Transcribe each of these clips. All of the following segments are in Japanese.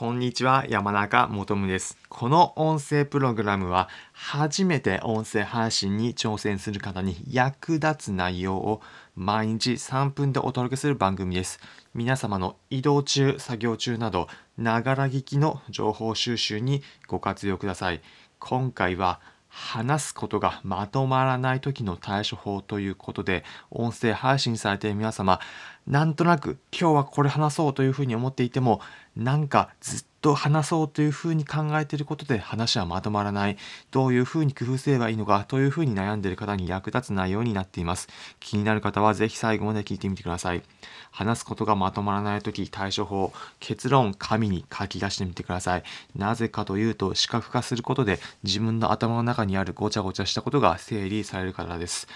こんにちは、山中もとむです。この音声プログラムは、初めて音声配信に挑戦する方に役立つ内容を毎日3分でお届けする番組です。皆様の移動中、作業中など、ながら聞きの情報収集にご活用ください。今回は、話すことがまとまらない時の対処法ということで音声配信されている皆様なんとなく今日はこれ話そうというふうに思っていてもなんかずっと話そうというふうに考えていることで話はまとまらない。どういうふうに工夫すればいいのかというふうに悩んでいる方に役立つ内容になっています。気になる方はぜひ最後まで聞いてみてください。話すことがまとまらない時対処法結論紙に書き出してみてください。なぜかというと視覚化することで自分の頭の中にあるごちゃごちゃしたことが整理されるからです。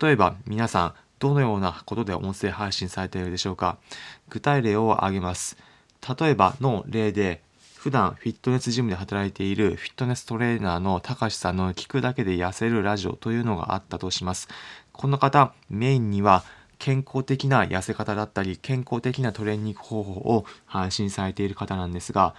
例えば皆さんどのようなことで音声配信されているでしょうか？具体例を挙げます例えばの例で普段フィットネスジムで働いているフィットネストレーナーのたかしさんの聞くだけで痩せるラジオというのがあったとします。この方、メインには健康的な痩せ方だったり、健康的なトレーニング方法を配信されている方なんですが、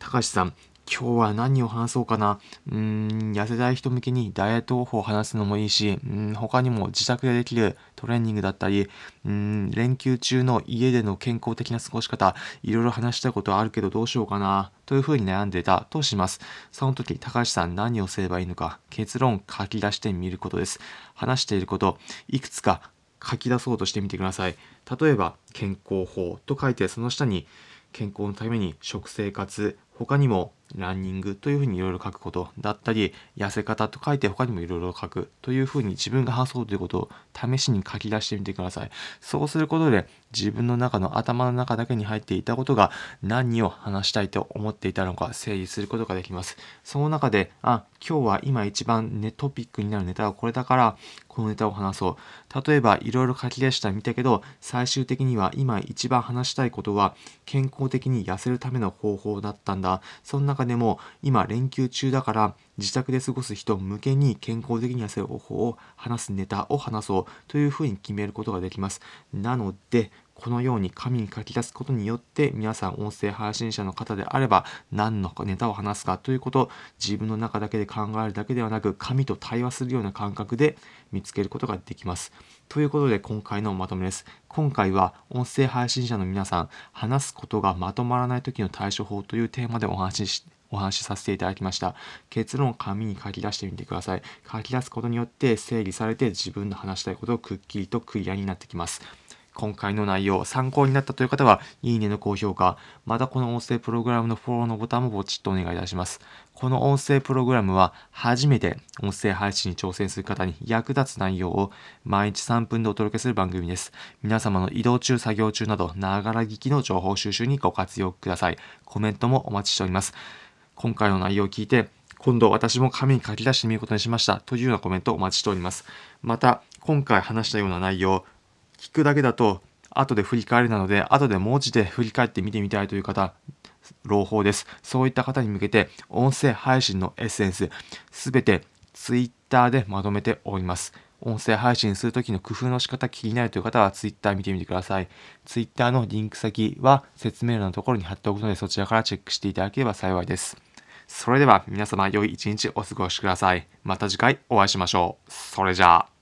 たかしさん、今日は何を話そうかな。うーん、痩せたい人向けにダイエット方法を話すのもいいし、うん、他にも自宅でできるトレーニングだったり、うん、連休中の家での健康的な過ごし方、いろいろ話したことはあるけどどうしようかな、というふうに悩んでたとします。その時、高橋さん何をすればいいのか、結論書き出してみることです。話していること、いくつか書き出そうとしてみてください。例えば、健康法と書いて、その下に、健康のために食生活、他にもランニングというふうにいろいろ書くことだったり、痩せ方と書いて他にもいろいろ書くというふうに自分が話そうということを試しに書き出してみてください。そうすることで自分の中の頭の中だけに入っていたことが何を話したいと思っていたのか整理することができます。その中で、あ、今日は今一番ね、トピックになるネタはこれだから、このネタを話そう。例えば、いろいろ書き出したみたけど、最終的には今一番話したいことは、健康的に痩せるための方法だったんだ。その中でも、今連休中だから、自宅で過ごす人向けに健康的に痩せる方法を話すネタを話そうというふうに決めることができます。なので、このように紙に書き出すことによって皆さん音声配信者の方であれば何のネタを話すかということを自分の中だけで考えるだけではなく紙と対話するような感覚で見つけることができます。ということで今回のまとめです。今回は音声配信者の皆さん話すことがまとまらない時の対処法というテーマでお話しお話しさせていただきました。結論を紙に書き出してみてください。書き出すことによって整理されて自分の話したいことをくっきりとクリアになってきます。今回の内容、参考になったという方は、いいねの高評価、またこの音声プログラムのフォローのボタンもポチッとお願いいたします。この音声プログラムは、初めて音声配信に挑戦する方に役立つ内容を毎日3分でお届けする番組です。皆様の移動中、作業中など、ながら聞きの情報収集にご活用ください。コメントもお待ちしております。今回の内容を聞いて、今度私も紙に書き出してみることにしましたというようなコメントをお待ちしております。また、今回話したような内容、聞くだけだと後で振り返りなので、後で文字で振り返って見てみたいという方、朗報です。そういった方に向けて、音声配信のエッセンス、すべて Twitter でまとめております。音声配信するときの工夫の仕方気になるという方は Twitter 見てみてください。Twitter のリンク先は説明欄のところに貼っておくのでそちらからチェックしていただければ幸いです。それでは皆様良い一日お過ごしください。また次回お会いしましょう。それじゃあ。